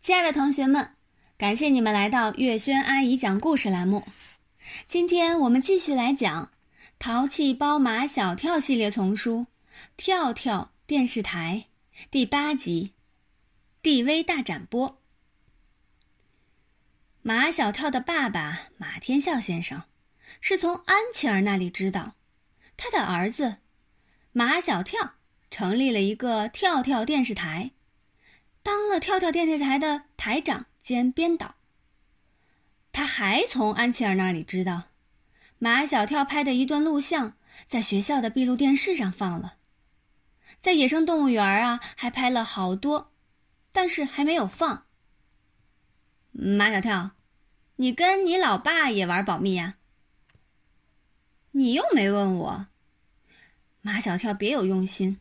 亲爱的同学们，感谢你们来到月轩阿姨讲故事栏目。今天我们继续来讲《淘气包马小跳》系列丛书《跳跳电视台》第八集《地威大展播》。马小跳的爸爸马天笑先生是从安琪儿那里知道，他的儿子马小跳成立了一个跳跳电视台。当了跳跳电视台的台长兼编导。他还从安琪儿那里知道，马小跳拍的一段录像在学校的闭路电视上放了，在野生动物园啊还拍了好多，但是还没有放。马小跳，你跟你老爸也玩保密呀？你又没问我。马小跳别有用心。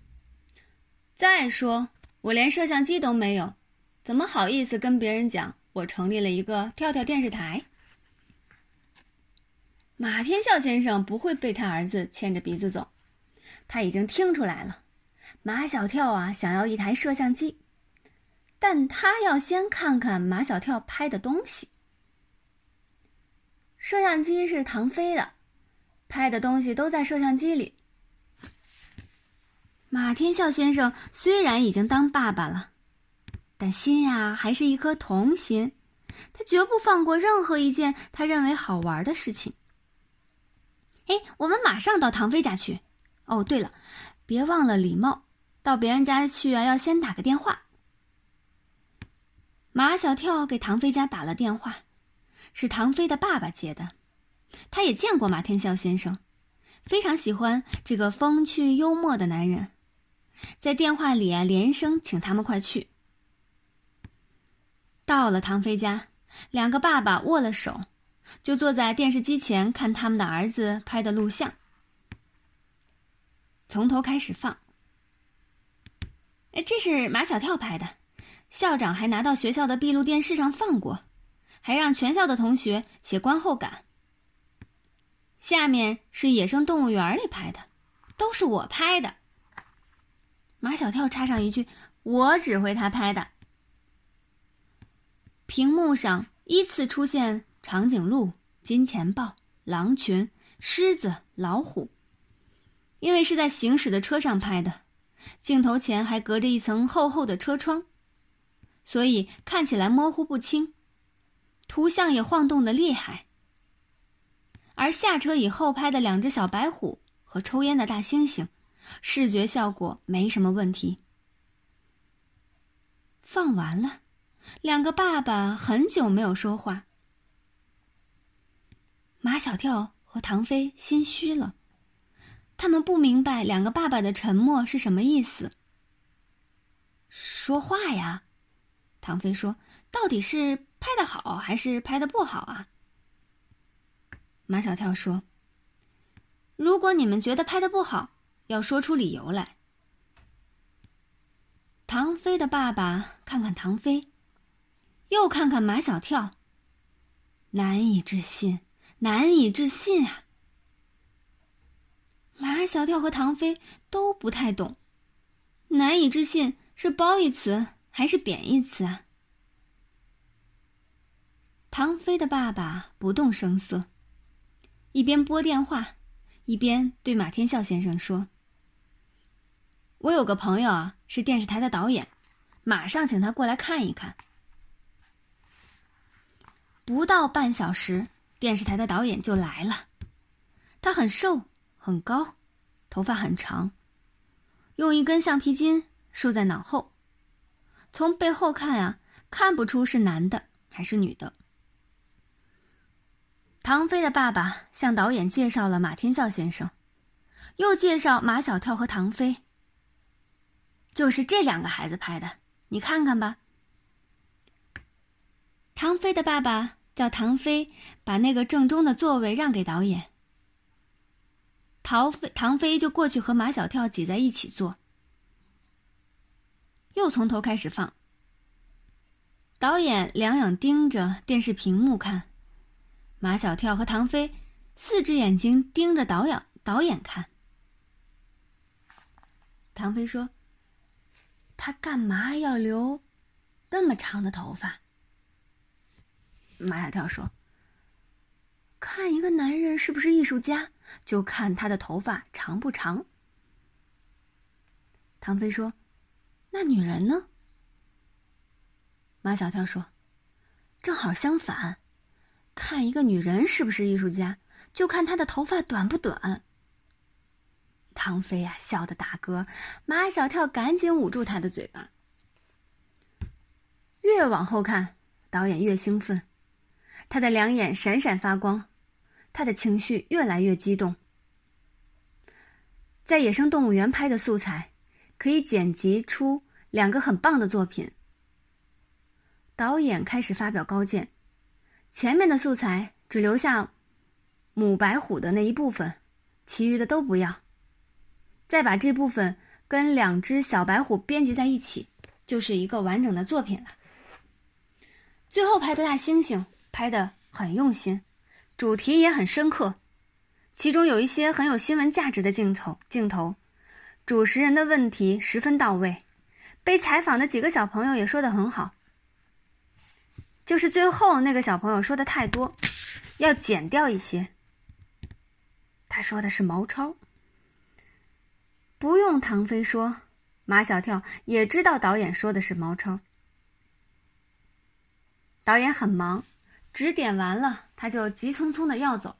再说。我连摄像机都没有，怎么好意思跟别人讲我成立了一个跳跳电视台？马天笑先生不会被他儿子牵着鼻子走，他已经听出来了。马小跳啊，想要一台摄像机，但他要先看看马小跳拍的东西。摄像机是唐飞的，拍的东西都在摄像机里。马天笑先生虽然已经当爸爸了，但心呀还是一颗童心，他绝不放过任何一件他认为好玩的事情。哎，我们马上到唐飞家去。哦，对了，别忘了礼貌，到别人家去啊要先打个电话。马小跳给唐飞家打了电话，是唐飞的爸爸接的，他也见过马天笑先生，非常喜欢这个风趣幽默的男人。在电话里啊，连声请他们快去。到了唐飞家，两个爸爸握了手，就坐在电视机前看他们的儿子拍的录像。从头开始放。哎，这是马小跳拍的，校长还拿到学校的闭路电视上放过，还让全校的同学写观后感。下面是野生动物园里拍的，都是我拍的。马小跳插上一句：“我指挥他拍的。”屏幕上依次出现长颈鹿、金钱豹、狼群、狮子、老虎。因为是在行驶的车上拍的，镜头前还隔着一层厚厚的车窗，所以看起来模糊不清，图像也晃动的厉害。而下车以后拍的两只小白虎和抽烟的大猩猩。视觉效果没什么问题。放完了，两个爸爸很久没有说话。马小跳和唐飞心虚了，他们不明白两个爸爸的沉默是什么意思。说话呀，唐飞说：“到底是拍的好还是拍的不好啊？”马小跳说：“如果你们觉得拍的不好。”要说出理由来。唐飞的爸爸看看唐飞，又看看马小跳。难以置信，难以置信啊！马小跳和唐飞都不太懂，难以置信是褒义词还是贬义词啊？唐飞的爸爸不动声色，一边拨电话，一边对马天笑先生说。我有个朋友啊，是电视台的导演，马上请他过来看一看。不到半小时，电视台的导演就来了。他很瘦，很高，头发很长，用一根橡皮筋束在脑后。从背后看啊，看不出是男的还是女的。唐飞的爸爸向导演介绍了马天笑先生，又介绍马小跳和唐飞。就是这两个孩子拍的，你看看吧。唐飞的爸爸叫唐飞，把那个正中的座位让给导演。唐飞唐飞就过去和马小跳挤在一起坐。又从头开始放。导演两眼盯着电视屏幕看，马小跳和唐飞四只眼睛盯着导演导演看。唐飞说。他干嘛要留那么长的头发。马小跳说：“看一个男人是不是艺术家，就看他的头发长不长。”唐飞说：“那女人呢？”马小跳说：“正好相反，看一个女人是不是艺术家，就看她的头发短不短。”唐飞呀，笑得打嗝，马小跳赶紧捂住他的嘴巴。越往后看，导演越兴奋，他的两眼闪闪发光，他的情绪越来越激动。在野生动物园拍的素材，可以剪辑出两个很棒的作品。导演开始发表高见，前面的素材只留下母白虎的那一部分，其余的都不要。再把这部分跟两只小白虎编辑在一起，就是一个完整的作品了。最后拍的大猩猩拍的很用心，主题也很深刻，其中有一些很有新闻价值的镜头，镜头，主持人的问题十分到位，被采访的几个小朋友也说的很好。就是最后那个小朋友说的太多，要剪掉一些。他说的是毛超。不用唐飞说，马小跳也知道导演说的是毛超。导演很忙，指点完了，他就急匆匆的要走。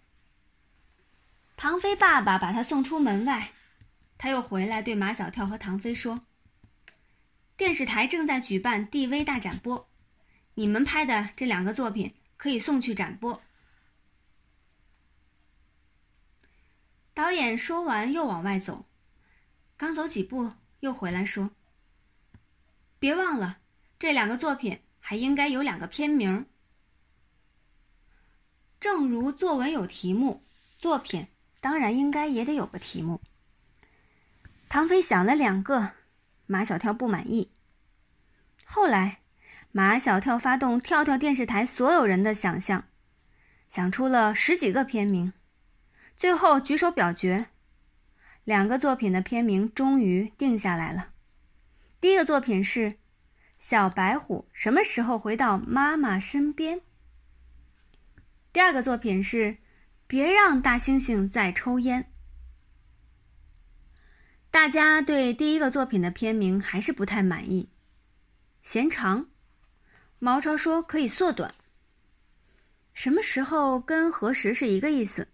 唐飞爸爸把他送出门外，他又回来对马小跳和唐飞说：“电视台正在举办 DV 大展播，你们拍的这两个作品可以送去展播。”导演说完又往外走。刚走几步，又回来说：“别忘了，这两个作品还应该有两个片名。正如作文有题目，作品当然应该也得有个题目。”唐飞想了两个，马小跳不满意。后来，马小跳发动跳跳电视台所有人的想象，想出了十几个片名，最后举手表决。两个作品的片名终于定下来了。第一个作品是《小白虎什么时候回到妈妈身边》。第二个作品是《别让大猩猩再抽烟》。大家对第一个作品的片名还是不太满意，嫌长。毛超说可以缩短。什么时候跟何时是一个意思？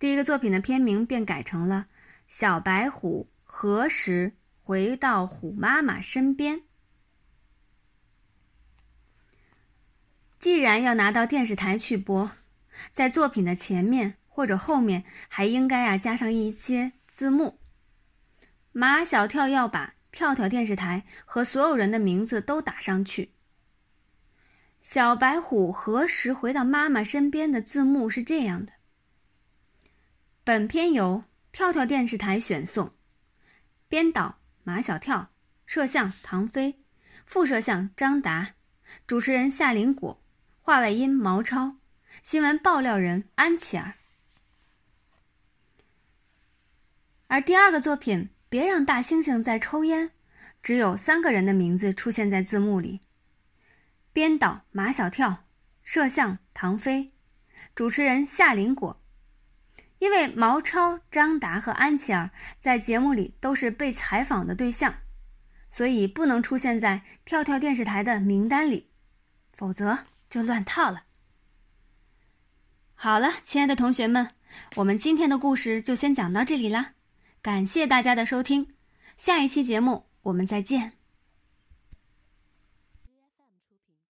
第一个作品的片名便改成了《小白虎何时回到虎妈妈身边》。既然要拿到电视台去播，在作品的前面或者后面还应该啊加上一些字幕。马小跳要把跳跳电视台和所有人的名字都打上去。小白虎何时回到妈妈身边的字幕是这样的。本片由跳跳电视台选送，编导马小跳，摄像唐飞，副摄像张达，主持人夏林果，话外音毛超，新闻爆料人安琪儿。而第二个作品《别让大猩猩再抽烟》，只有三个人的名字出现在字幕里：编导马小跳，摄像唐飞，主持人夏林果。因为毛超、张达和安琪儿在节目里都是被采访的对象，所以不能出现在跳跳电视台的名单里，否则就乱套了。好了，亲爱的同学们，我们今天的故事就先讲到这里啦，感谢大家的收听，下一期节目我们再见。